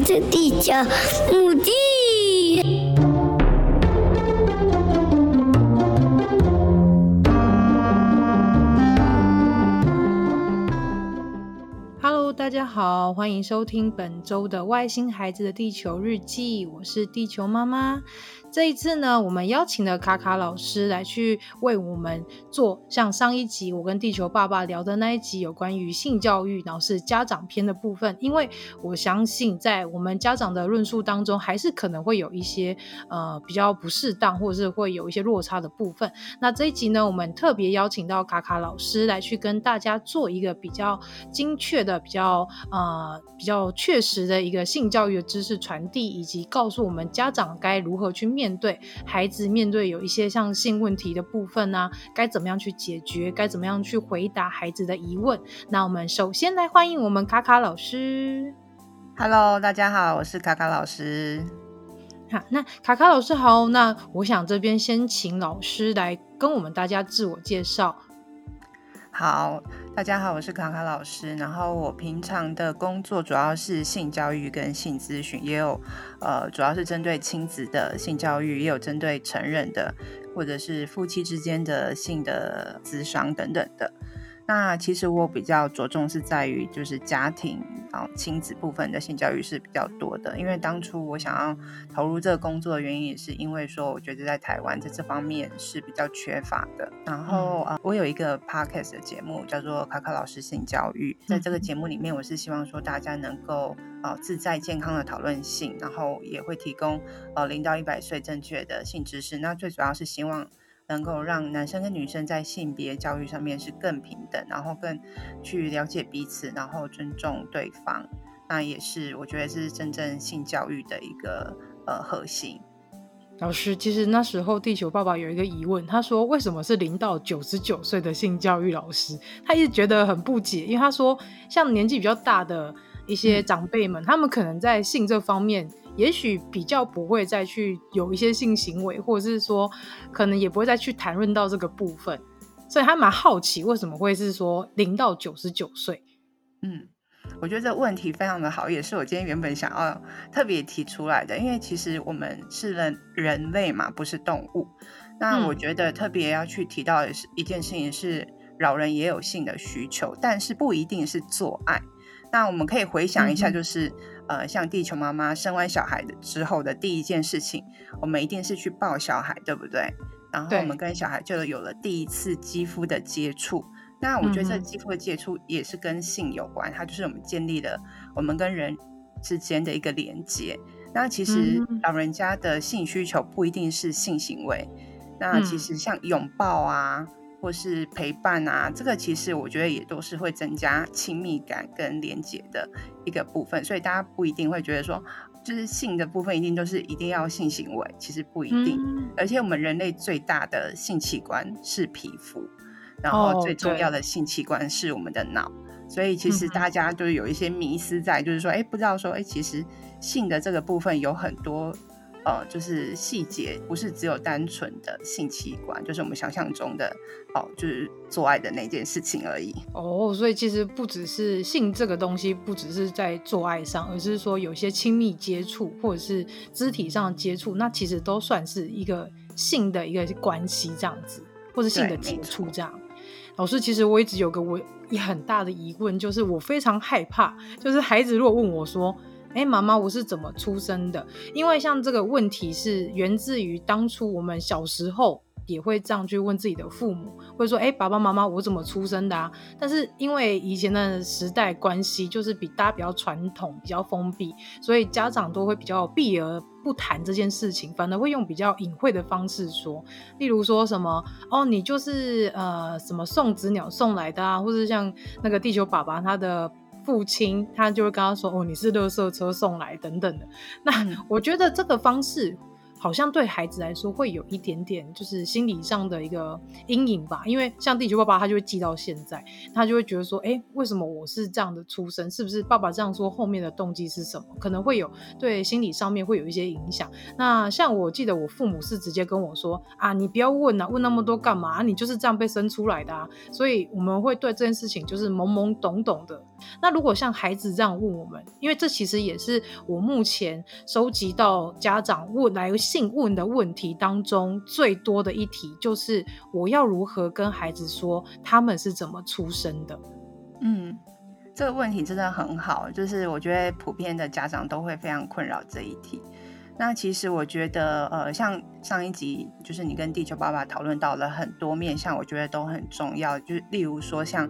子的地球母地。Hello，大家好，欢迎收听本周的《外星孩子的地球日记》，我是地球妈妈。这一次呢，我们邀请了卡卡老师来去为我们做像上一集我跟地球爸爸聊的那一集有关于性教育，然后是家长篇的部分。因为我相信在我们家长的论述当中，还是可能会有一些呃比较不适当，或者是会有一些落差的部分。那这一集呢，我们特别邀请到卡卡老师来去跟大家做一个比较精确的、比较呃比较确实的一个性教育的知识传递，以及告诉我们家长该如何去面。面对孩子，面对有一些像性问题的部分呢、啊，该怎么样去解决？该怎么样去回答孩子的疑问？那我们首先来欢迎我们卡卡老师。Hello，大家好，我是卡卡老师。好，那卡卡老师好，那我想这边先请老师来跟我们大家自我介绍。好，大家好，我是卡卡老师。然后我平常的工作主要是性教育跟性咨询，也有呃，主要是针对亲子的性教育，也有针对成人的，或者是夫妻之间的性的咨商等等的。那其实我比较着重是在于就是家庭啊亲子部分的性教育是比较多的，因为当初我想要投入这个工作的原因也是因为说我觉得在台湾在这方面是比较缺乏的。然后啊，我有一个 podcast 的节目叫做卡卡老师性教育，在这个节目里面，我是希望说大家能够啊自在健康的讨论性，然后也会提供呃零到一百岁正确的性知识。那最主要是希望。能够让男生跟女生在性别教育上面是更平等，然后更去了解彼此，然后尊重对方，那也是我觉得是真正性教育的一个呃核心。老师，其实那时候地球爸爸有一个疑问，他说为什么是零到九十九岁的性教育老师？他一直觉得很不解，因为他说像年纪比较大的一些长辈们，嗯、他们可能在性这方面。也许比较不会再去有一些性行为，或者是说，可能也不会再去谈论到这个部分，所以还蛮好奇为什么会是说零到九十九岁。嗯，我觉得这问题非常的好，也是我今天原本想要特别提出来的，因为其实我们是人人类嘛，不是动物。那我觉得特别要去提到的是一件事情是，老人也有性的需求，但是不一定是做爱。那我们可以回想一下，就是。嗯呃，像地球妈妈生完小孩的之后的第一件事情，我们一定是去抱小孩，对不对？然后我们跟小孩就有了第一次肌肤的接触。那我觉得这肌肤的接触也是跟性有关，它就是我们建立了我们跟人之间的一个连接。那其实老人家的性需求不一定是性行为，那其实像拥抱啊。或是陪伴啊，这个其实我觉得也都是会增加亲密感跟连结的一个部分，所以大家不一定会觉得说，就是性的部分一定都是一定要性行为，其实不一定。嗯、而且我们人类最大的性器官是皮肤，然后最重要的性器官是我们的脑，哦、所以其实大家就有一些迷思在，就是说，哎，不知道说，哎，其实性的这个部分有很多。呃，就是细节不是只有单纯的性器官，就是我们想象中的哦，就是做爱的那件事情而已。哦，所以其实不只是性这个东西，不只是在做爱上，而是说有些亲密接触或者是肢体上的接触，那其实都算是一个性的一个关系这样子，或者性的接触这样。老师，其实我一直有个我也很大的疑问，就是我非常害怕，就是孩子如果问我说。哎，妈妈，我是怎么出生的？因为像这个问题是源自于当初我们小时候也会这样去问自己的父母，会说：“哎，爸爸妈妈，我怎么出生的啊？”但是因为以前的时代关系，就是比大家比较传统、比较封闭，所以家长都会比较避而不谈这件事情，反而会用比较隐晦的方式说，例如说什么：“哦，你就是呃什么送子鸟送来的啊，或者像那个地球爸爸他的。”父亲他就会跟他说：“哦，你是垃圾车送来等等的。”那我觉得这个方式好像对孩子来说会有一点点就是心理上的一个阴影吧。因为像地球爸爸，他就会记到现在，他就会觉得说，哎，为什么我是这样的出生？是不是爸爸这样说后面的动机是什么？可能会有对心理上面会有一些影响。那像我记得我父母是直接跟我说啊，你不要问啊，问那么多干嘛？你就是这样被生出来的啊。所以我们会对这件事情就是懵懵懂懂的。那如果像孩子这样问我们，因为这其实也是我目前收集到家长问来信问的问题当中最多的一题，就是我要如何跟孩子说他们是怎么出生的？嗯，这个问题真的很好，就是我觉得普遍的家长都会非常困扰这一题。那其实我觉得，呃，像上一集就是你跟地球爸爸讨论到了很多面向，我觉得都很重要，就是例如说像。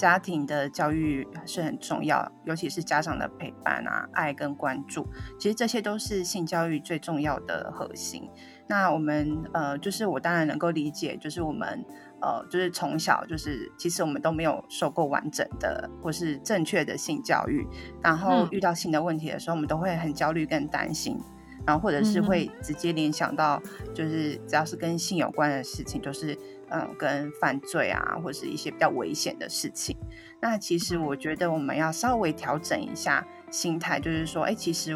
家庭的教育是很重要，尤其是家长的陪伴啊、爱跟关注，其实这些都是性教育最重要的核心。那我们呃，就是我当然能够理解，就是我们呃，就是从小就是其实我们都没有受过完整的或是正确的性教育，然后遇到性的问题的时候，我们都会很焦虑跟担心，然后或者是会直接联想到，就是只要是跟性有关的事情，就是。嗯，跟犯罪啊，或是一些比较危险的事情。那其实我觉得我们要稍微调整一下心态，就是说，哎，其实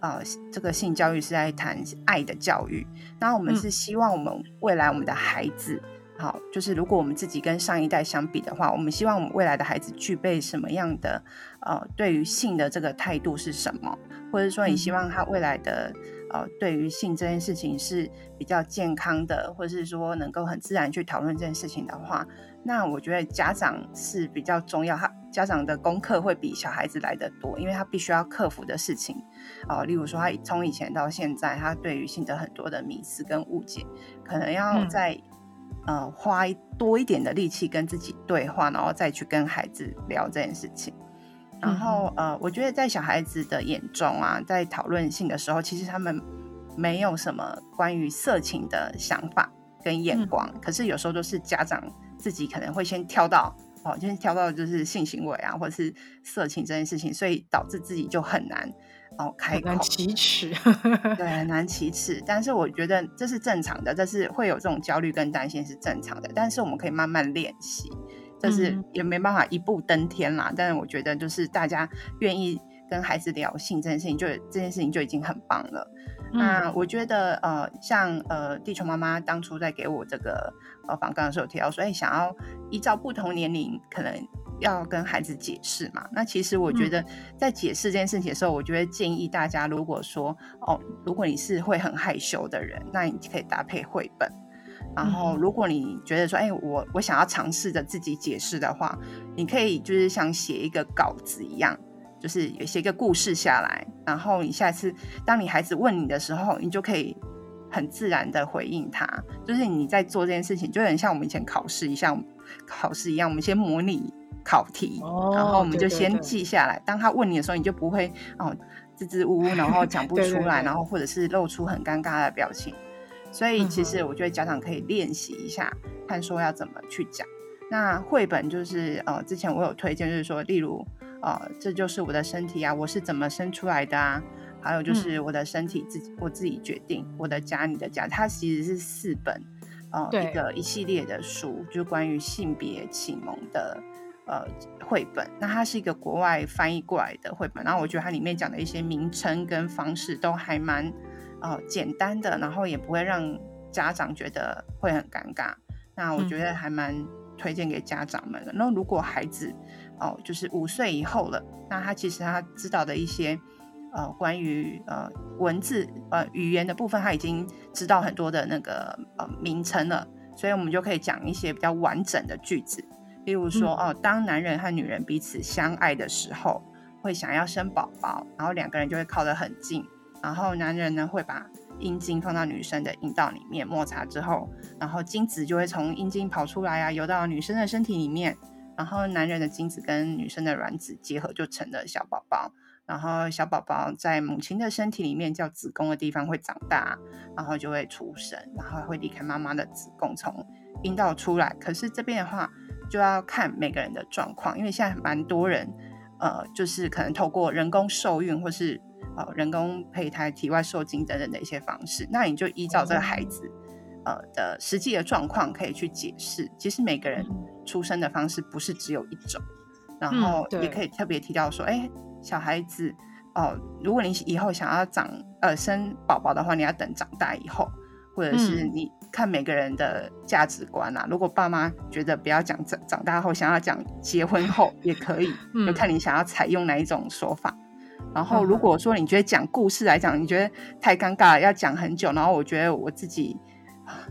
呃，这个性教育是在谈爱的教育。那我们是希望我们未来我们的孩子，嗯、好，就是如果我们自己跟上一代相比的话，我们希望我们未来的孩子具备什么样的呃，对于性的这个态度是什么？或者说，你希望他未来的。呃，对于性这件事情是比较健康的，或者是说能够很自然去讨论这件事情的话，那我觉得家长是比较重要。他家长的功课会比小孩子来得多，因为他必须要克服的事情，呃，例如说他从以前到现在，他对于性的很多的迷思跟误解，可能要再、嗯、呃花多一点的力气跟自己对话，然后再去跟孩子聊这件事情。然后，呃，我觉得在小孩子的眼中啊，在讨论性的时候，其实他们没有什么关于色情的想法跟眼光。嗯、可是有时候都是家长自己可能会先跳到哦，先跳到就是性行为啊，或者是色情这件事情，所以导致自己就很难哦开口，很难启齿，对，很难启齿。但是我觉得这是正常的，这是会有这种焦虑跟担心是正常的。但是我们可以慢慢练习。就是也没办法一步登天啦，嗯、但是我觉得就是大家愿意跟孩子聊性这件事情就，就这件事情就已经很棒了。嗯、那我觉得呃，像呃地球妈妈当初在给我这个呃访纲的时候提到说，哎，想要依照不同年龄可能要跟孩子解释嘛。那其实我觉得在解释这件事情的时候，我觉得建议大家，如果说哦，如果你是会很害羞的人，那你可以搭配绘本。然后，如果你觉得说，哎，我我想要尝试着自己解释的话，你可以就是像写一个稿子一样，就是写一个故事下来。然后你下次当你孩子问你的时候，你就可以很自然的回应他。就是你在做这件事情，就很像我们以前考试一样，考试一样，我们先模拟考题，哦、然后我们就先记下来。对对对，当他问你的时候，你就不会哦支支吾吾，然后讲不 出来，然后或者是露出很尴尬的表情。所以其实我觉得家长可以练习一下，看说要怎么去讲。那绘本就是呃，之前我有推荐，就是说，例如呃，这就是我的身体啊，我是怎么生出来的啊？还有就是我的身体自己，我自己决定，我的家，你的家，它其实是四本呃一个一系列的书，就是关于性别启蒙的呃绘本。那它是一个国外翻译过来的绘本，然后我觉得它里面讲的一些名称跟方式都还蛮。哦，简单的，然后也不会让家长觉得会很尴尬。那我觉得还蛮推荐给家长们的。那、嗯、如果孩子哦，就是五岁以后了，那他其实他知道的一些呃关于呃文字呃语言的部分，他已经知道很多的那个呃名称了，所以我们就可以讲一些比较完整的句子，例如说、嗯、哦，当男人和女人彼此相爱的时候，会想要生宝宝，然后两个人就会靠得很近。然后男人呢，会把阴茎放到女生的阴道里面摩擦之后，然后精子就会从阴茎跑出来啊，游到女生的身体里面。然后男人的精子跟女生的卵子结合就成了小宝宝。然后小宝宝在母亲的身体里面叫子宫的地方会长大，然后就会出生，然后会离开妈妈的子宫从阴道出来。可是这边的话就要看每个人的状况，因为现在蛮多人呃，就是可能透过人工受孕或是。呃人工胚胎、体外受精等等的一些方式。那你就依照这个孩子呃的实际的状况，可以去解释。其实每个人出生的方式不是只有一种，然后也可以特别提到说，哎、欸，小孩子哦、呃，如果你以后想要长呃生宝宝的话，你要等长大以后。或者是你看每个人的价值观啊，嗯、如果爸妈觉得不要讲长长大后，想要讲结婚后也可以，嗯、就看你想要采用哪一种说法。然后如果说你觉得讲故事来讲，你觉得太尴尬了，要讲很久，然后我觉得我自己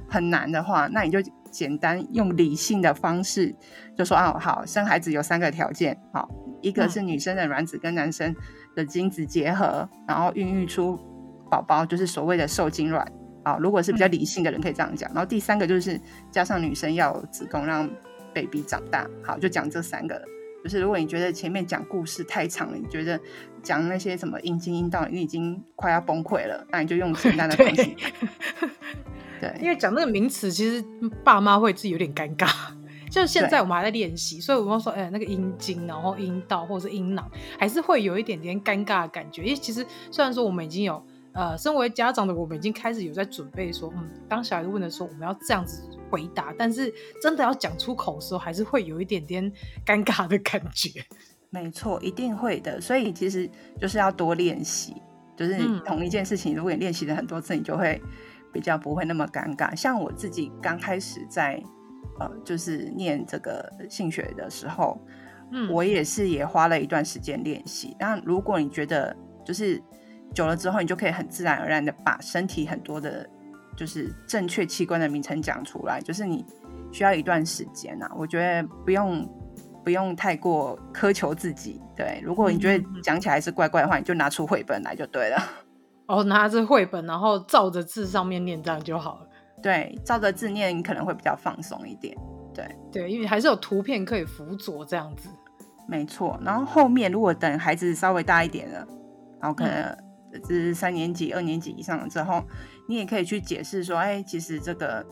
很难的话，那你就简单用理性的方式，就说啊，好，生孩子有三个条件，好，一个是女生的卵子跟男生的精子结合，然后孕育出宝宝，就是所谓的受精卵。啊，如果是比较理性的人可以这样讲，然后第三个就是加上女生要有子宫让 baby 长大，好，就讲这三个。就是如果你觉得前面讲故事太长了，你觉得讲那些什么阴茎阴道你已经快要崩溃了，那你就用简单的东西。对，对，因为讲那个名词，其实爸妈会自己有点尴尬。就现在我们还在练习，所以我们说，哎、欸，那个阴茎，然后阴道或者是阴囊，还是会有一点点尴尬的感觉。因为其实虽然说我们已经有。呃，身为家长的我们已经开始有在准备说，嗯，当小孩子问的时候，我们要这样子回答。但是真的要讲出口的时候，还是会有一点点尴尬的感觉。没错，一定会的。所以其实就是要多练习，就是同一件事情，如果你练习了很多次，你就会比较不会那么尴尬。像我自己刚开始在呃，就是念这个性学的时候，嗯，我也是也花了一段时间练习。那如果你觉得就是。久了之后，你就可以很自然而然的把身体很多的，就是正确器官的名称讲出来。就是你需要一段时间啊，我觉得不用不用太过苛求自己。对，如果你觉得讲起来是怪怪的话，你就拿出绘本来就对了。哦，拿着绘本，然后照着字上面念，这样就好了。对，照着字念，你可能会比较放松一点。对对，因为还是有图片可以辅佐这样子。没错，然后后面如果等孩子稍微大一点了，然后可能、嗯。是三年级、二年级以上了之后，你也可以去解释说，哎，其实这个，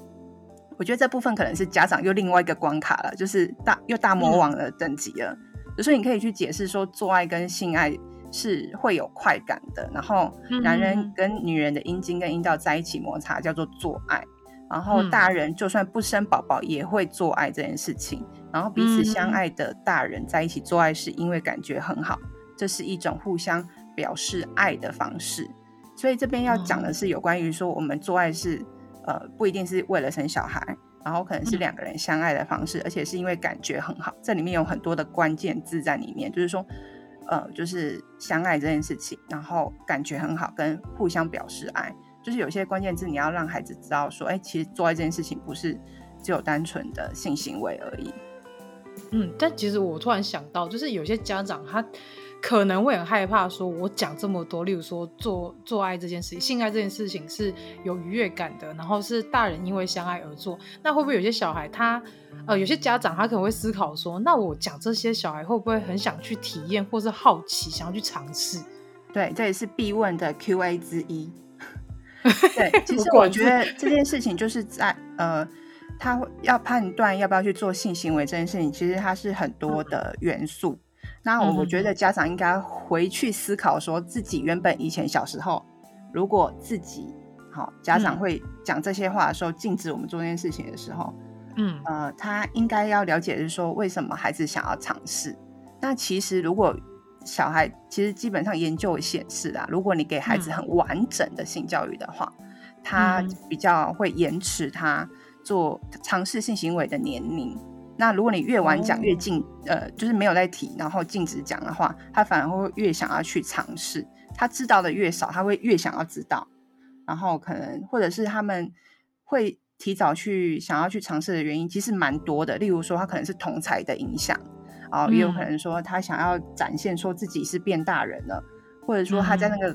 我觉得这部分可能是家长又另外一个关卡了，就是大又大魔王的等级了。嗯、所以你可以去解释说，做爱跟性爱是会有快感的，然后男人跟女人的阴茎跟阴道在一起摩擦叫做做爱，然后大人就算不生宝宝也会做爱这件事情，然后彼此相爱的大人在一起做爱是因为感觉很好，这是一种互相。表示爱的方式，所以这边要讲的是有关于说，我们做爱是呃不一定是为了生小孩，然后可能是两个人相爱的方式，而且是因为感觉很好。这里面有很多的关键字在里面，就是说呃就是相爱这件事情，然后感觉很好，跟互相表示爱，就是有些关键字你要让孩子知道说，哎，其实做爱这件事情不是只有单纯的性行为而已。嗯，但其实我突然想到，就是有些家长他。可能会很害怕，说我讲这么多，例如说做做爱这件事情，性爱这件事情是有愉悦感的，然后是大人因为相爱而做，那会不会有些小孩他，呃，有些家长他可能会思考说，那我讲这些小孩会不会很想去体验，或是好奇想要去尝试？对，这也是必问的 Q&A 之一。对，其实我觉得这件事情就是在呃，他要判断要不要去做性行为这件事情，其实它是很多的元素。那我觉得家长应该回去思考，说自己原本以前小时候，如果自己好家长会讲这些话的时候，禁止我们做这件事情的时候，嗯呃，他应该要了解，是说为什么孩子想要尝试。那其实如果小孩其实基本上研究显示啊，如果你给孩子很完整的性教育的话，他比较会延迟他做尝试性行为的年龄。那如果你越晚讲越禁，呃，就是没有在提，然后禁止讲的话，他反而会越想要去尝试。他知道的越少，他会越想要知道。然后可能或者是他们会提早去想要去尝试的原因，其实蛮多的。例如说，他可能是同才的影响，啊，也有可能说他想要展现说自己是变大人了，或者说他在那个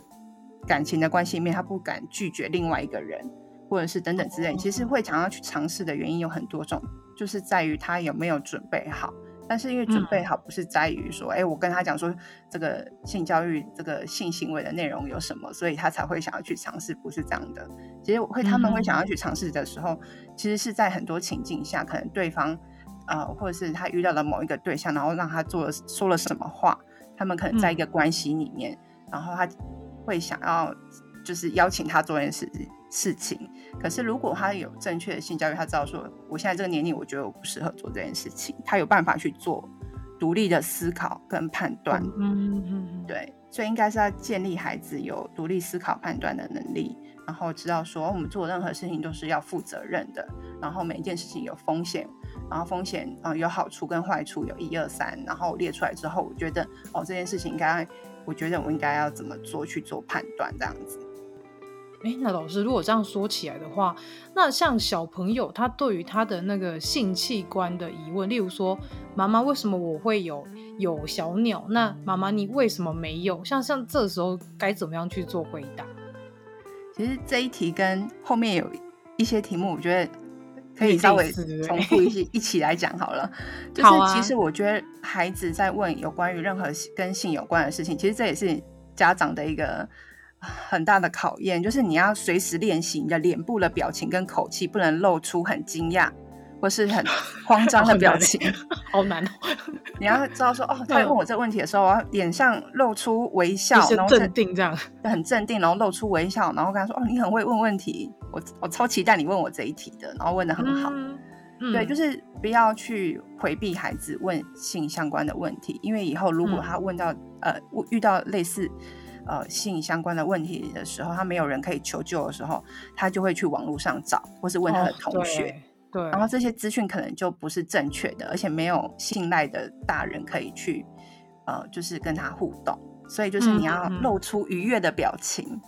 感情的关系里面，他不敢拒绝另外一个人，或者是等等之类。其实会想要去尝试的原因有很多种。就是在于他有没有准备好，但是因为准备好不是在于说，哎、嗯，我跟他讲说这个性教育、这个性行为的内容有什么，所以他才会想要去尝试，不是这样的。其实会他们会想要去尝试的时候，嗯、其实是在很多情境下，可能对方呃，或者是他遇到了某一个对象，然后让他做了说了什么话，他们可能在一个关系里面，嗯、然后他会想要就是邀请他做件事事情。可是如果他有正确的性教育，他知道说我现在这个年龄，我觉得我不适合做这件事情，他有办法去做独立的思考跟判断。嗯嗯嗯，对，所以应该是要建立孩子有独立思考判断的能力。然后知道说，我们做任何事情都是要负责任的，然后每一件事情有风险，然后风险啊、呃、有好处跟坏处，有一二三，然后列出来之后，我觉得哦这件事情应该，我觉得我应该要怎么做去做判断这样子。哎，那老师如果这样说起来的话，那像小朋友他对于他的那个性器官的疑问，例如说妈妈为什么我会有有小鸟？那妈妈你为什么没有？像像这时候该怎么样去做回答？其实这一题跟后面有一些题目，我觉得可以稍微重复一些一起来讲好了。就是其实我觉得孩子在问有关于任何跟性有关的事情，其实这也是家长的一个很大的考验，就是你要随时练习你的脸部的表情跟口气，不能露出很惊讶。或是很 慌张的表情，好难哦！你要知道说，哦，他问我这个问题的时候，我要脸上露出微笑，然后镇定这样，很镇定，然后露出微笑，然后跟他说，哦，你很会问问题，我我超期待你问我这一题的，然后问的很好。嗯、对，就是不要去回避孩子问性相关的问题，因为以后如果他问到、嗯、呃遇到类似呃性相关的问题的时候，他没有人可以求救的时候，他就会去网络上找，或是问他的同学。哦对，然后这些资讯可能就不是正确的，而且没有信赖的大人可以去，呃，就是跟他互动。所以就是你要露出愉悦的表情，嗯、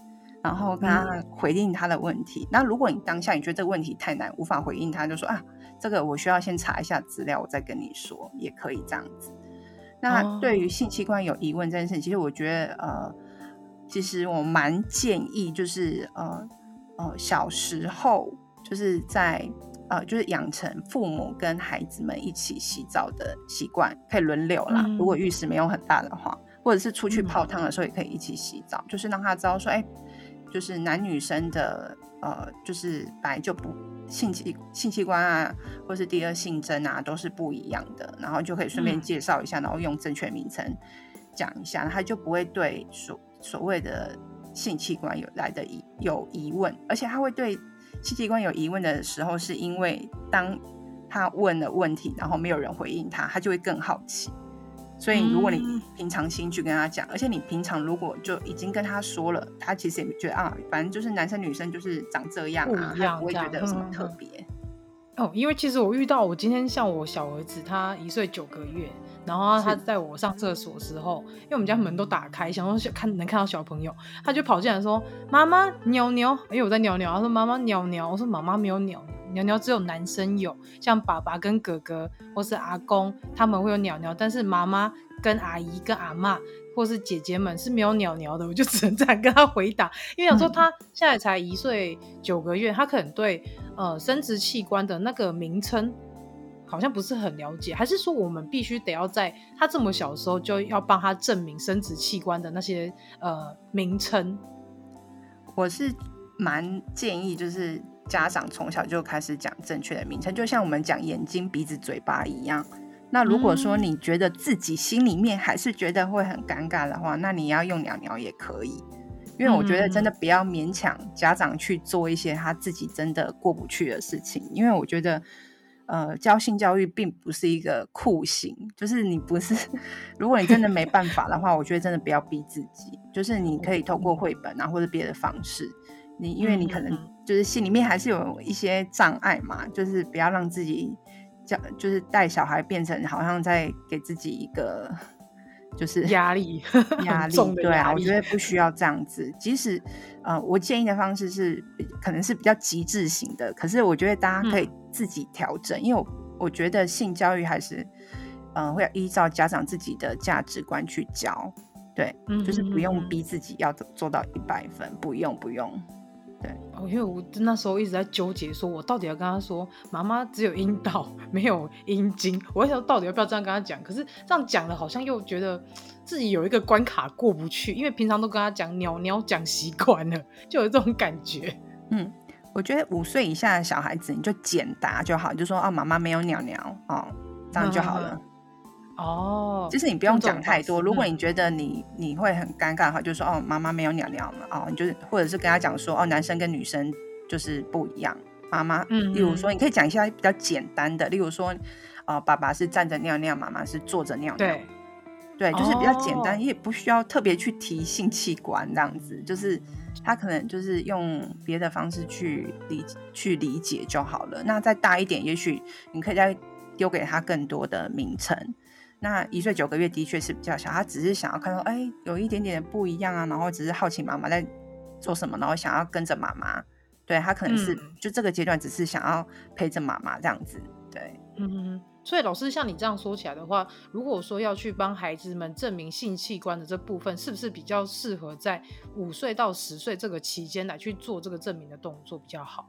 然后跟他回应他的问题。嗯、那如果你当下你觉得这个问题太难，无法回应他，就说啊，这个我需要先查一下资料，我再跟你说，也可以这样子。那对于性器官有疑问这件事情，其实我觉得，呃，其实我蛮建议，就是呃呃，小时候就是在。呃，就是养成父母跟孩子们一起洗澡的习惯，可以轮流啦。嗯、如果浴室没有很大的话，或者是出去泡汤的时候，也可以一起洗澡。嗯、就是让他知道说，哎、欸，就是男女生的呃，就是本来就不性器性器官啊，或是第二性征啊，都是不一样的。然后就可以顺便介绍一下，嗯、然后用正确名称讲一下，他就不会对所所谓的性器官有来的疑有疑问，而且他会对。性器官有疑问的时候，是因为当他问了问题，然后没有人回应他，他就会更好奇。所以，如果你平常心去跟他讲，嗯、而且你平常如果就已经跟他说了，他其实也觉得啊，反正就是男生女生就是长这样啊，不，他不会觉得有什么特别。哦，因为其实我遇到我今天像我小儿子，他一岁九个月。然后他在我上厕所的时候，因为我们家门都打开，想说看能看到小朋友，他就跑进来说：“妈妈，鸟鸟。”因为我在鸟鸟，他说：“妈妈，鸟鸟。”我说：“妈妈没有鸟鸟，鸟鸟只有男生有，像爸爸跟哥哥或是阿公他们会有鸟鸟，但是妈妈跟阿姨跟阿妈或是姐姐们是没有鸟鸟的。”我就只能这样跟他回答，因为想说他现在才一岁九个月，他可能对呃生殖器官的那个名称。好像不是很了解，还是说我们必须得要在他这么小的时候就要帮他证明生殖器官的那些呃名称？我是蛮建议，就是家长从小就开始讲正确的名称，就像我们讲眼睛、鼻子、嘴巴一样。那如果说你觉得自己心里面还是觉得会很尴尬的话，那你要用鸟鸟也可以，因为我觉得真的不要勉强家长去做一些他自己真的过不去的事情，因为我觉得。呃，教性教育并不是一个酷刑，就是你不是，如果你真的没办法的话，我觉得真的不要逼自己，就是你可以透过绘本啊或者别的方式，你因为你可能就是心里面还是有一些障碍嘛，就是不要让自己教，就是带小孩变成好像在给自己一个。就是 压力，压力，对啊，我觉得不需要这样子。即使，呃，我建议的方式是，可能是比较极致型的，可是我觉得大家可以自己调整，嗯、因为我我觉得性教育还是，嗯、呃，会要依照家长自己的价值观去教，对，嗯、就是不用逼自己要做到一百分，不用不用。对，哦，因为我那时候一直在纠结，说我到底要跟他说，妈妈只有阴道没有阴茎，我在想到底要不要这样跟他讲？可是这样讲了，好像又觉得自己有一个关卡过不去，因为平常都跟他讲鸟鸟讲习惯了，就有这种感觉。嗯，我觉得五岁以下的小孩子，你就简答就好，就说啊，妈妈没有鸟鸟哦，这样就好了。哦，就是你不用讲太多。如果你觉得嗯你你会很尴尬的话，就说哦，妈妈没有尿尿嘛，哦，你就是或者是跟他讲说哦，男生跟女生就是不一样，妈妈，嗯，例如说你可以讲一下比较简单的，例如说，呃，爸爸是站着尿尿，妈妈是坐着尿尿，对，对，就是比较简单，哦也不需要特别去提性器官这样子，就是他可能就是用别的方式去理去理解就好了。那再大一点，也许你可以再丢给他更多的名称。那一岁九个月的确是比较小，他只是想要看到，哎，有一点点的不一样啊，然后只是好奇妈妈在做什么，然后想要跟着妈妈。对，他可能是、嗯、就这个阶段只是想要陪着妈妈这样子。对，嗯，所以老师像你这样说起来的话，如果说要去帮孩子们证明性器官的这部分，是不是比较适合在五岁到十岁这个期间来去做这个证明的动作比较好？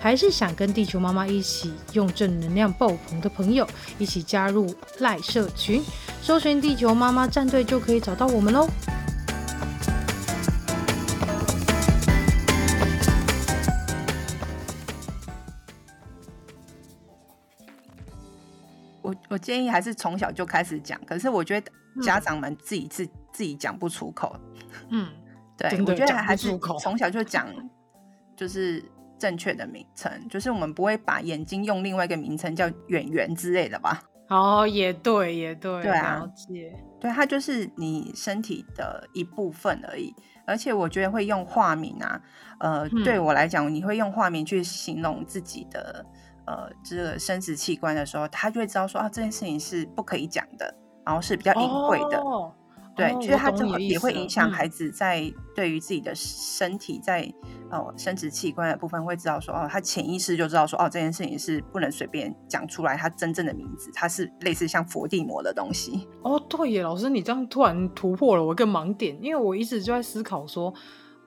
还是想跟地球妈妈一起用正能量爆棚的朋友，一起加入赖社群，搜寻地球妈妈战队就可以找到我们喽。我我建议还是从小就开始讲，可是我觉得家长们自己自、嗯、自己讲不出口。嗯，对，我觉得还是从小就讲，就是。正确的名称，就是我们不会把眼睛用另外一个名称叫圆圆之类的吧？哦，也对，也对，对啊，了解。对，它就是你身体的一部分而已。而且我觉得会用化名啊，呃，嗯、对我来讲，你会用化名去形容自己的呃这个生殖器官的时候，他就会知道说啊，这件事情是不可以讲的，然后是比较隐晦的。哦对，其实它这么也会影响孩子在对于自己的身体在、嗯、哦生殖器官的部分，会知道说哦，他潜意识就知道说哦，这件事情是不能随便讲出来，他真正的名字，它是类似像佛地魔的东西。哦，对耶，老师，你这样突然突破了我一个盲点，因为我一直就在思考说，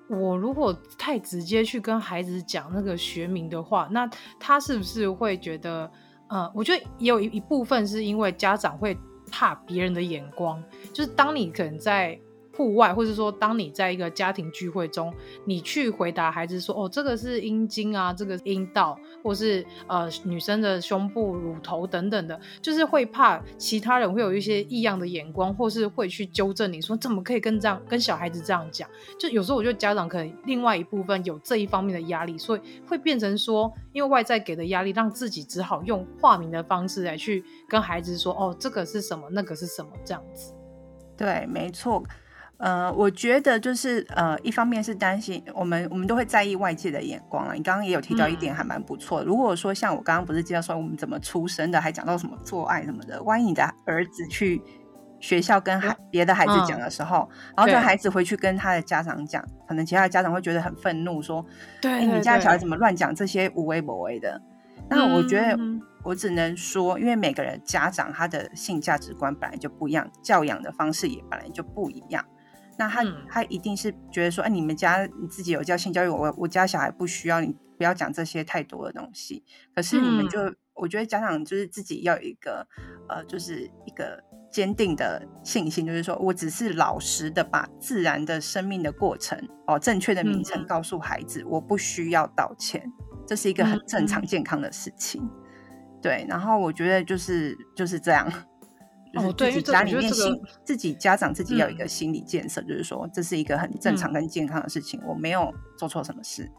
我如果太直接去跟孩子讲那个学名的话，那他是不是会觉得，呃，我觉得也有一一部分是因为家长会。怕别人的眼光，就是当你可能在户外，或者说当你在一个家庭聚会中，你去回答孩子说：“哦，这个是阴茎啊，这个阴道，或是呃女生的胸部、乳头等等的。”就是会怕其他人会有一些异样的眼光，或是会去纠正你说怎么可以跟这样跟小孩子这样讲。就有时候我觉得家长可能另外一部分有这一方面的压力，所以会变成说，因为外在给的压力，让自己只好用化名的方式来去跟孩子说：“哦，这个是什么，那个是什么。”这样子。对，没错。呃，我觉得就是呃，一方面是担心我们，我们都会在意外界的眼光了。你刚刚也有提到一点，还蛮不错的。嗯、如果说像我刚刚不是介绍说我们怎么出生的，还讲到什么做爱什么的，万一你的儿子去学校跟孩别的孩子讲的时候，嗯、然后这孩子回去跟他的家长讲，可能其他的家长会觉得很愤怒，说：“对，对，对，你家小孩怎么乱讲这些无微不微的？”那我觉得我只能说，因为每个人家长他的性价值观本来就不一样，教养的方式也本来就不一样。那他、嗯、他一定是觉得说，哎，你们家你自己有教性教育，我我家小孩不需要你，不要讲这些太多的东西。可是你们就，嗯、我觉得家长就是自己要有一个，呃，就是一个坚定的信心，就是说我只是老实的把自然的生命的过程，哦，正确的名称告诉孩子，嗯、我不需要道歉，这是一个很正常健康的事情。嗯、对，然后我觉得就是就是这样。哦，对，就是家里面心，这个、自己家长自己要有一个心理建设，嗯、就是说这是一个很正常跟健康的事情，嗯、我没有做错什么事。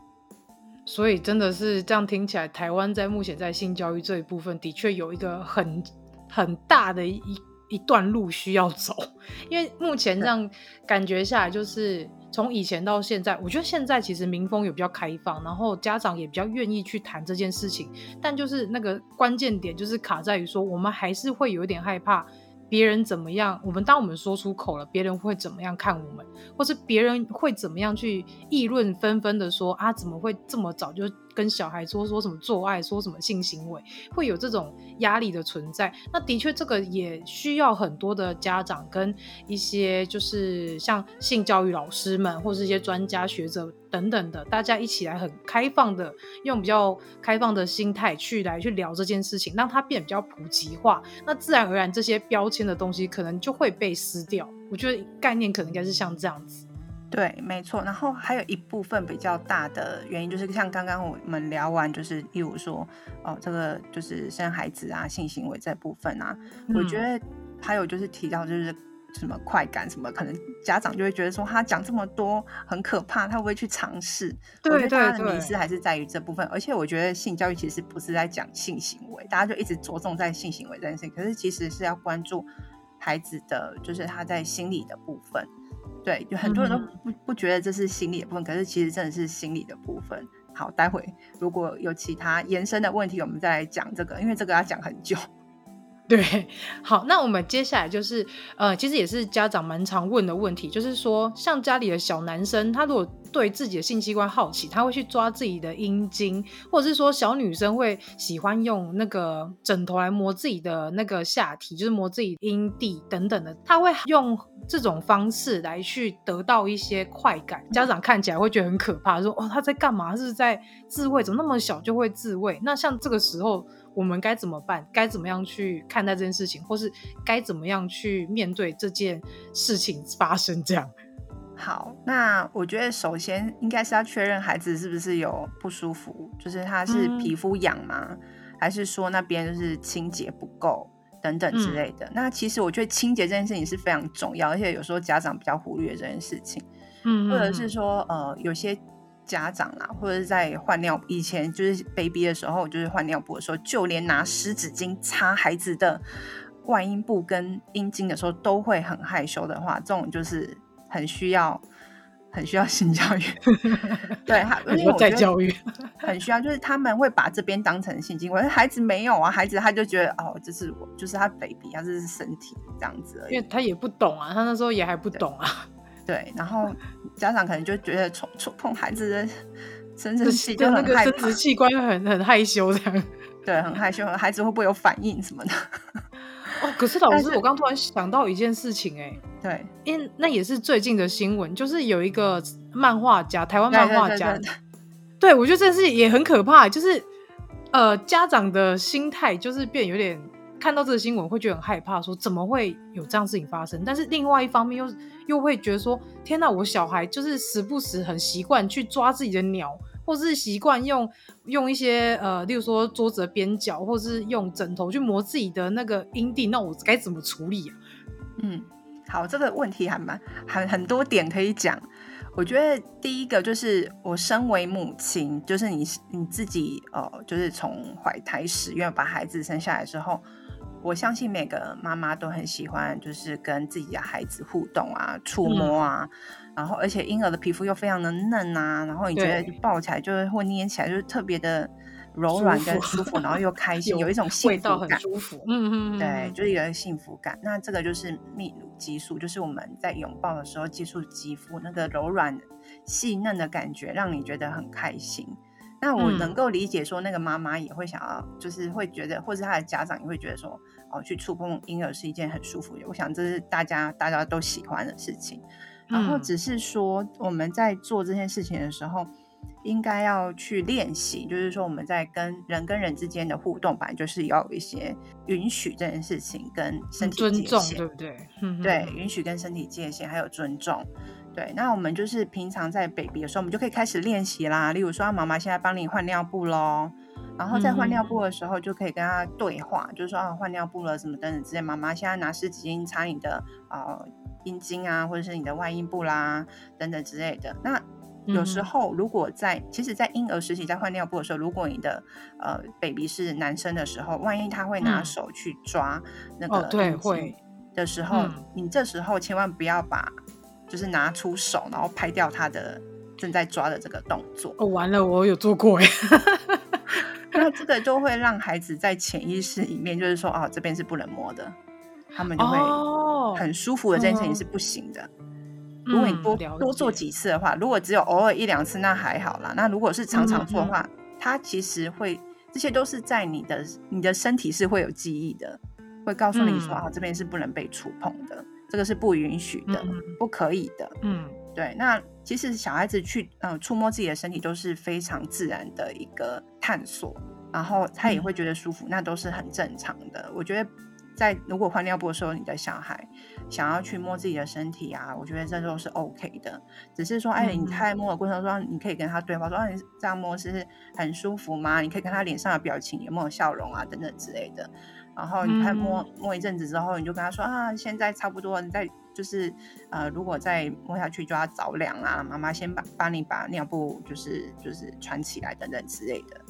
所以真的是这样听起来，台湾在目前在性教育这一部分，的确有一个很很大的一一段路需要走，因为目前这样感觉下来，就是从以前到现在，我觉得现在其实民风也比较开放，然后家长也比较愿意去谈这件事情，但就是那个关键点就是卡在于说，我们还是会有一点害怕。别人怎么样？我们当我们说出口了，别人会怎么样看我们？或是别人会怎么样去议论纷纷的说啊？怎么会这么早就跟小孩说说什么做爱，说什么性行为，会有这种压力的存在。那的确，这个也需要很多的家长跟一些就是像性教育老师们，或是一些专家学者等等的，大家一起来很开放的，用比较开放的心态去来去聊这件事情，让它变比较普及化。那自然而然，这些标签的东西可能就会被撕掉。我觉得概念可能应该是像这样子。对，没错。然后还有一部分比较大的原因，就是像刚刚我们聊完，就是例如说，哦，这个就是生孩子啊、性行为这部分啊，嗯、我觉得还有就是提到就是什么快感什么，可能家长就会觉得说他讲这么多很可怕，他会不会去尝试？对，对，对，他的迷失还是在于这部分。而且我觉得性教育其实不是在讲性行为，大家就一直着重在性行为这件事情，可是其实是要关注孩子的，就是他在心理的部分。对，就很多人都不、嗯、不觉得这是心理的部分，可是其实真的是心理的部分。好，待会如果有其他延伸的问题，我们再来讲这个，因为这个要讲很久。对，好，那我们接下来就是，呃，其实也是家长蛮常问的问题，就是说，像家里的小男生，他如果对自己的性器官好奇，他会去抓自己的阴茎，或者是说小女生会喜欢用那个枕头来摸自己的那个下体，就是摸自己阴蒂等等的，他会用这种方式来去得到一些快感。家长看起来会觉得很可怕，说哦，他在干嘛？是是在自慰？怎么那么小就会自慰？那像这个时候。我们该怎么办？该怎么样去看待这件事情，或是该怎么样去面对这件事情 发生？这样。好，那我觉得首先应该是要确认孩子是不是有不舒服，就是他是皮肤痒吗？嗯、还是说那边就是清洁不够等等之类的？嗯、那其实我觉得清洁这件事情是非常重要，而且有时候家长比较忽略这件事情，嗯，或者是说呃有些。家长啦，或者是在换尿，以前就是 baby 的时候，就是换尿布的时候，就连拿湿纸巾擦孩子的外阴部跟阴茎的时候，都会很害羞的话，这种就是很需要、很需要性教育。对，因为在教育很需要，就是他们会把这边当成性经，可是孩子没有啊，孩子他就觉得哦，这是我，就是他 baby，他这是身体这样子而已，因为他也不懂啊，他那时候也还不懂啊。对，然后家长可能就觉得触触碰孩子的生殖器就很害怕，生殖器官很很害羞这样，对，很害羞，孩子会不会有反应什么的？哦，可是老师，我刚突然想到一件事情，哎，对，因为那也是最近的新闻，就是有一个漫画家，台湾漫画家，对，我觉得这件事也很可怕，就是呃，家长的心态就是变有点。看到这个新闻会觉得很害怕，说怎么会有这样事情发生？但是另外一方面又又会觉得说，天哪，我小孩就是时不时很习惯去抓自己的鸟，或者是习惯用用一些呃，例如说桌子的边角，或者是用枕头去磨自己的那个阴蒂，那我该怎么处理啊？嗯，好，这个问题还蛮很很多点可以讲。我觉得第一个就是我身为母亲，就是你你自己呃，就是从怀胎十月把孩子生下来之后。我相信每个妈妈都很喜欢，就是跟自己的孩子互动啊、触摸啊，嗯、然后而且婴儿的皮肤又非常的嫩啊，然后你觉得抱起来就是或捏起来就是特别的柔软跟舒服，舒服然后又开心，有，有一种幸福感，舒服，嗯嗯嗯，对，就是一个幸福感。那这个就是泌乳激素，就是我们在拥抱的时候接触肌肤那个柔软细嫩的感觉，让你觉得很开心。那我能够理解说，那个妈妈也会想要，就是会觉得，或者她的家长也会觉得说，哦，去触碰婴儿是一件很舒服的。我想这是大家大家都喜欢的事情。然后只是说我们在做这件事情的时候，应该要去练习，就是说我们在跟人跟人之间的互动，本来就是要有一些允许这件事情跟身体界限，尊重，对不对？对，允许跟身体界限还有尊重。对，那我们就是平常在 baby 的时候，我们就可以开始练习啦。例如说，妈妈现在帮你换尿布喽，然后在换尿布的时候就可以跟他对话，嗯、就是说啊，换尿布了，什么等等之类。妈妈现在拿湿纸巾擦你的呃阴茎啊，或者是你的外阴部啦，等等之类的。那有时候如果在，嗯、其实，在婴儿时期在换尿布的时候，如果你的呃 baby 是男生的时候，万一他会拿手去抓那个对会的时候，嗯、你这时候千万不要把。就是拿出手，然后拍掉他的正在抓的这个动作。哦，完了，我有做过哎。那这个就会让孩子在潜意识里面，就是说，哦，这边是不能摸的，他们就会很舒服的。这件事情是不行的。哦、如果你多、嗯、多做几次的话，如果只有偶尔一两次，那还好啦。那如果是常常做的话，嗯、它其实会，这些都是在你的你的身体是会有记忆的，会告诉你说、嗯、啊，这边是不能被触碰的，这个是不允许的，嗯、不可以的。嗯，对。那其实小孩子去嗯触摸自己的身体都是非常自然的一个探索，然后他也会觉得舒服，嗯、那都是很正常的。我觉得。在如果换尿布的时候，你的小孩想要去摸自己的身体啊，我觉得这都是 OK 的。只是说，哎，你在摸的过程中，你可以跟他对话说，啊，你这样摸是很舒服吗？你可以看他脸上的表情有没有笑容啊，等等之类的。然后你看摸摸一阵子之后，你就跟他说啊，现在差不多，你再就是呃，如果再摸下去就要着凉啊，妈妈先把帮你把尿布就是就是穿起来等等之类的。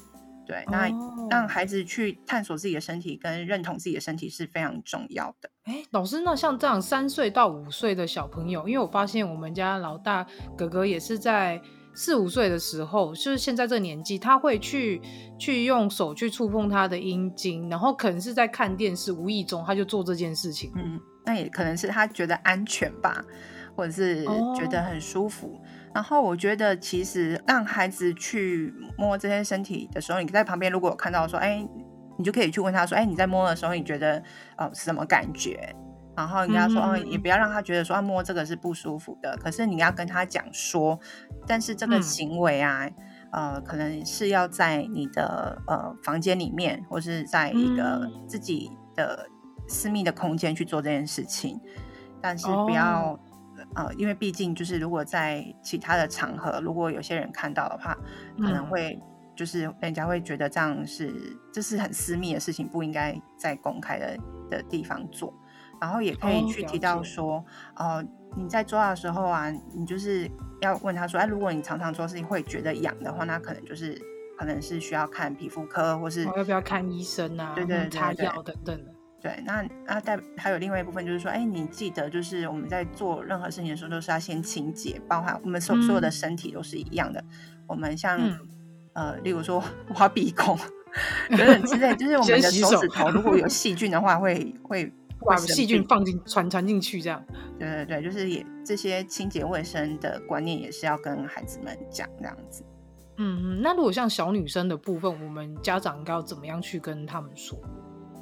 对，那让孩子去探索自己的身体跟认同自己的身体是非常重要的。哎，老师，那像这样三岁到五岁的小朋友，因为我发现我们家老大哥哥也是在四五岁的时候，就是现在这个年纪，他会去去用手去触碰他的阴茎，然后可能是在看电视，无意中他就做这件事情。嗯，那也可能是他觉得安全吧，或者是觉得很舒服。哦然后我觉得，其实让孩子去摸这些身体的时候，你在旁边如果有看到说，哎，你就可以去问他说，哎，你在摸的时候，你觉得呃是什么感觉？然后你跟他说，哦，也不要让他觉得说，啊，摸这个是不舒服的。可是你要跟他讲说，但是这个行为啊，嗯、呃，可能是要在你的呃房间里面，或是在一个自己的私密的空间去做这件事情，但是不要。哦呃，因为毕竟就是，如果在其他的场合，如果有些人看到的话，可能会就是人家会觉得这样是这是很私密的事情，不应该在公开的的地方做。然后也可以去提到说，哦，呃，你在做的时候啊，你就是要问他说，哎，如果你常常做事情会觉得痒的话，那可能就是可能是需要看皮肤科，或是要不要看医生啊？对对，对，对，擦药等等的。对，那啊，代还有另外一部分就是说，哎，你记得就是我们在做任何事情的时候，都是要先清洁，包含我们所所有的身体都是一样的。嗯、我们像、嗯、呃，例如说挖鼻孔等等之类，就是我们的手指头如果有细菌的话会，会 会把细菌放进传传进去这样。对对对，就是也这些清洁卫生的观念也是要跟孩子们讲这样子。嗯嗯，那如果像小女生的部分，我们家长应该要怎么样去跟他们说？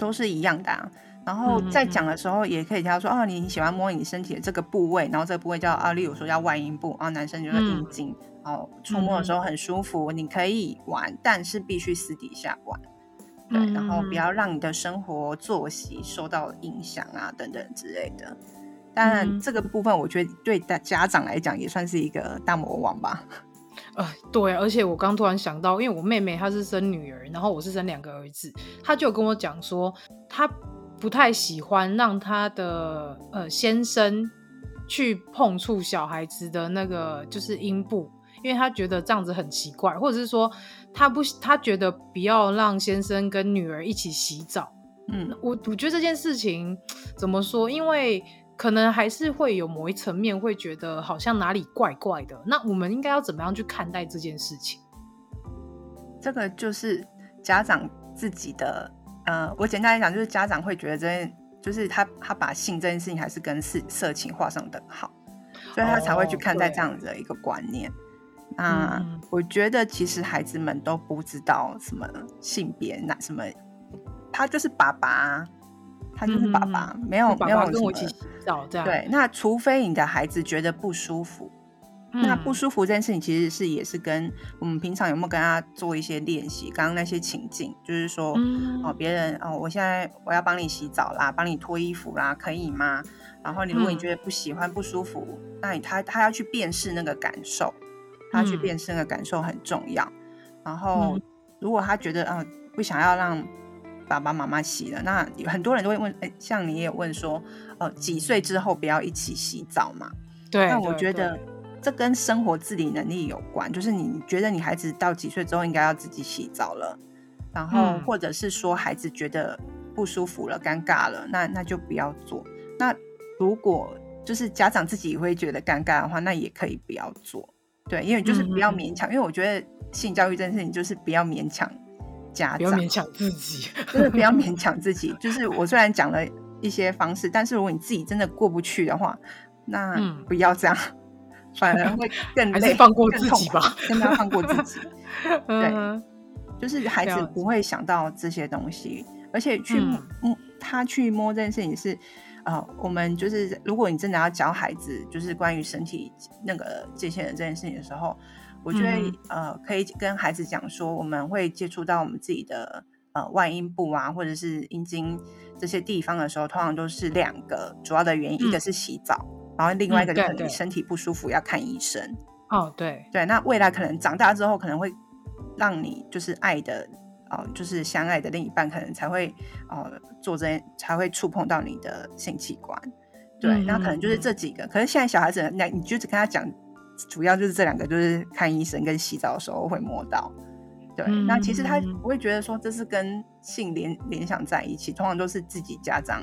都是一样的啊，然后在讲的时候也可以教说，哦，你喜欢摸你身体的这个部位，然后这个部位叫啊，例如说叫外阴部啊，男生就是阴茎，然后触摸的时候很舒服，你可以玩，但是必须私底下玩，对，然后不要让你的生活作息受到影响啊，等等之类的。当然，这个部分我觉得对大家长来讲也算是一个大魔王吧。呃，对，而且我刚突然想到，因为我妹妹她是生女儿，然后我是生两个儿子，她就跟我讲说，她不太喜欢让她的呃先生去碰触小孩子的那个就是阴部，因为她觉得这样子很奇怪，或者是说她不，她觉得不要让先生跟女儿一起洗澡。嗯，我我觉得这件事情 怎么说，因为。可能还是会有某一层面会觉得好像哪里怪怪的，那我们应该要怎么样去看待这件事情？这个就是家长自己的，呃，我简单来讲，就是家长会觉得这件，就是他他把性这件事情还是跟色色情画上等号，所以他才会去看待这样子的一个观念。哦、那、嗯、我觉得其实孩子们都不知道什么性别，那什么，他就是爸爸。他就是爸爸，嗯、没有没有跟我一起洗澡这样。对，那除非你的孩子觉得不舒服，嗯、那不舒服这件事情其实是也是跟我们平常有没有跟他做一些练习。刚刚那些情境，就是说、嗯、哦，别人哦，我现在我要帮你洗澡啦，帮你脱衣服啦，可以吗？然后你如果你觉得不喜欢、嗯、不舒服，那你他他要去辨识那个感受，他要去辨识那个感受很重要。嗯、然后如果他觉得啊、呃、不想要让。爸爸妈妈洗了，那很多人都会问，哎，像你也有问说，呃，几岁之后不要一起洗澡嘛？对。那我觉得这跟生活自理能力有关，就是你觉得你孩子到几岁之后应该要自己洗澡了，然后或者是说孩子觉得不舒服了、尴尬了，那那就不要做。那如果就是家长自己会觉得尴尬的话，那也可以不要做。对，因为就是不要勉强，因为我觉得性教育这件事情就是不要勉强。家长。不要勉强自己，真 的不要勉强自己。就是我虽然讲了一些方式，但是如果你自己真的过不去的话，那不要这样，嗯、反而会更累。放过自己吧，真的要放过自己。对，就是孩子不会想到这些东西，而且去摸、嗯、他去摸这件事情是，呃，我们就是如果你真的要教孩子，就是关于身体那个界限的这件事情的时候，我觉得、嗯、呃可以跟孩子讲说，我们会接触到我们自己的呃外阴部啊，或者是阴茎这些地方的时候，通常都是两个主要的原因，嗯、一个是洗澡，然后另外一个就是你身体不舒服要看医生。哦，对对，那未来可能长大之后可能会。让你就是爱的，哦，就是相爱的另一半，可能才会哦做这些，才会触碰到你的性器官。对，嗯、那可能就是这几个。可是现在小孩子，那你就只跟他讲，主要就是这两个，就是看医生跟洗澡的时候会摸到。对，嗯、那其实他不会觉得说这是跟性联联想在一起，通常都是自己家长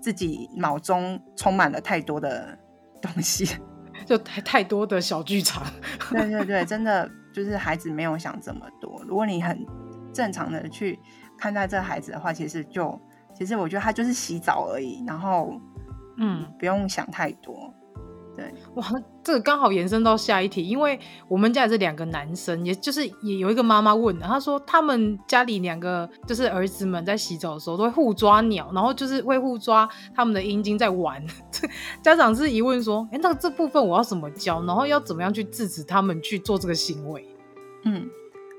自己脑中充满了太多的东西，就太太多的小剧场。对对对，真的。就是孩子没有想这么多。如果你很正常的去看待这孩子的话，其实就其实我觉得他就是洗澡而已，然后嗯，不用想太多。对，哇，这个刚好延伸到下一题，因为我们家也是两个男生，也就是也有一个妈妈问的，她说他们家里两个就是儿子们在洗澡的时候都会互抓鸟，然后就是会互抓他们的阴茎在玩。家长是疑问说，哎，那这部分我要怎么教？然后要怎么样去制止他们去做这个行为？嗯，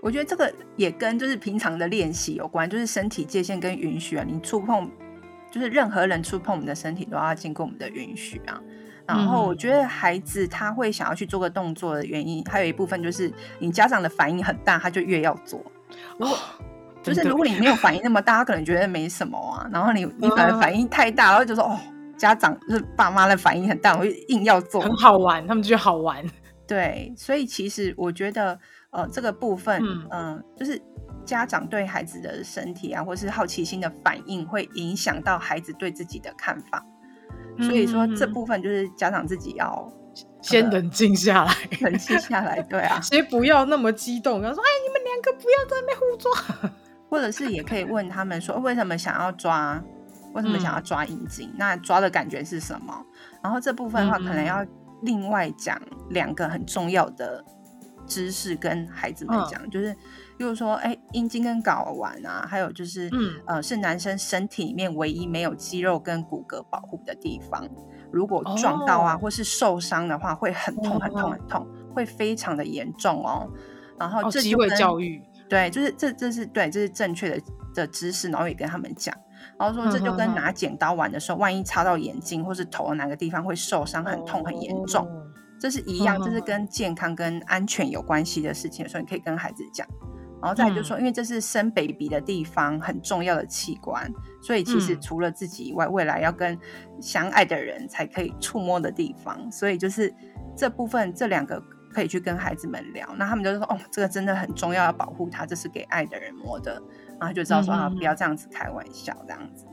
我觉得这个也跟就是平常的练习有关，就是身体界限跟允许啊，你触碰就是任何人触碰我们的身体都要经过我们的允许啊。然后我觉得孩子他会想要去做个动作的原因，还有一部分就是你家长的反应很大，他就越要做。如果、哦、就是如果你没有反应那么大，他可能觉得没什么啊。然后你 你反而反应太大，然后就说哦，家长就是爸妈的反应很大，我就硬要做，很好玩，他们就觉得好玩。对，所以其实我觉得呃这个部分嗯、呃，就是家长对孩子的身体啊，或是好奇心的反应，会影响到孩子对自己的看法。所以说这部分就是家长自己要先冷静下来，冷静下来，对啊，先不要那么激动，然后说哎，你们两个不要在那边互抓，或者是也可以问他们说为什么想要抓，为什么想要抓阴茎，嗯、那抓的感觉是什么？然后这部分的话，可能要另外讲两个很重要的知识跟孩子们讲，嗯、就是。比如说，哎，阴茎跟睾丸啊，还有就是，嗯，呃，是男生身体里面唯一没有肌肉跟骨骼保护的地方。如果撞到啊，哦、或是受伤的话，会很痛、很痛、很痛，哦、会非常的严重哦。然后这就，机会教育，对，就是这这是对，这是正确的的知识，然后也跟他们讲，然后说这就跟拿剪刀玩的时候，万一插到眼睛或是头的哪个地方会受伤，很痛、很严重，这是一样，这是跟健康跟安全有关系的事情，所以你可以跟孩子讲。然后再就是说，因为这是生 baby 的地方，很重要的器官，所以其实除了自己以外，未来要跟相爱的人才可以触摸的地方，所以就是这部分这两个可以去跟孩子们聊，那他们就说哦，这个真的很重要，要保护他，这是给爱的人摸的，然后就知道说啊，不要这样子开玩笑这样子。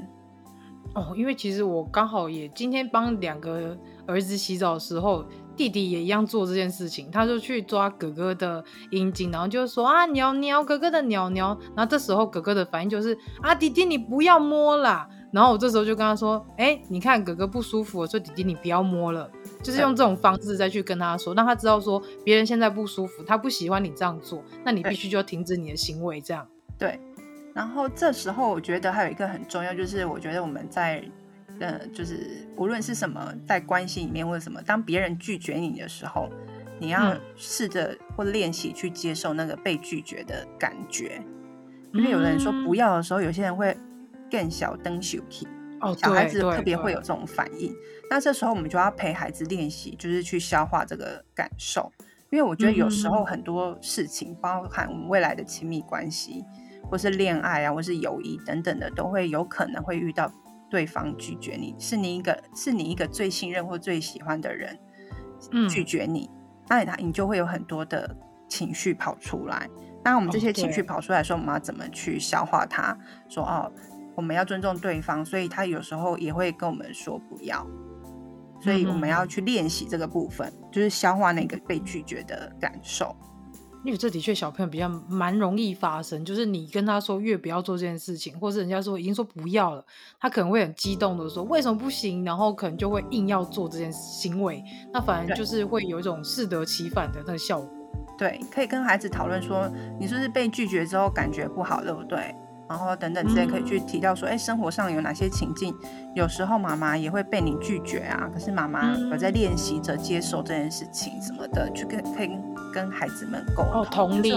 哦，因为其实我刚好也今天帮两个儿子洗澡的时候。弟弟也一样做这件事情，他就去抓哥哥的阴茎，然后就说啊，鸟鸟哥哥的鸟鸟。然后这时候哥哥的反应就是啊，弟弟你不要摸啦。然后我这时候就跟他说，哎、欸，你看哥哥不舒服，所以弟弟你不要摸了。就是用这种方式再去跟他说，让他知道说别人现在不舒服，他不喜欢你这样做，那你必须就要停止你的行为，这样。对。然后这时候我觉得还有一个很重要，就是我觉得我们在。呃，就是无论是什么，在关系里面或者什么，当别人拒绝你的时候，你要试着或练习去接受那个被拒绝的感觉。因为有人说不要的时候，有些人会更小灯羞气。哦，小孩子特别会有这种反应。那这时候我们就要陪孩子练习，就是去消化这个感受。因为我觉得有时候很多事情，包含我们未来的亲密关系，或是恋爱啊，或是友谊等等的，都会有可能会遇到。对方拒绝你，是你一个是你一个最信任或最喜欢的人，拒绝你，嗯、那他你就会有很多的情绪跑出来。那我们这些情绪跑出来的时候，哦、我们要怎么去消化它？说哦，我们要尊重对方，所以他有时候也会跟我们说不要，所以我们要去练习这个部分，嗯、就是消化那个被拒绝的感受。因为这的确小朋友比较蛮容易发生，就是你跟他说越不要做这件事情，或是人家说已经说不要了，他可能会很激动的说为什么不行，然后可能就会硬要做这件行为，那反而就是会有一种适得其反的那个效果。对，可以跟孩子讨论说，你是不是被拒绝之后感觉不好，对不对？然后等等之类，可以去提到说，哎、嗯，生活上有哪些情境，有时候妈妈也会被你拒绝啊，可是妈妈有在练习着接受这件事情什么的，去跟可以跟孩子们沟通。哦，同理，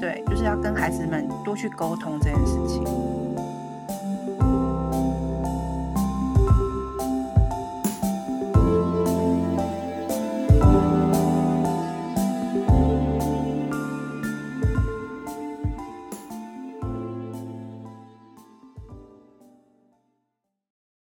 对，就是要跟孩子们多去沟通这件事情。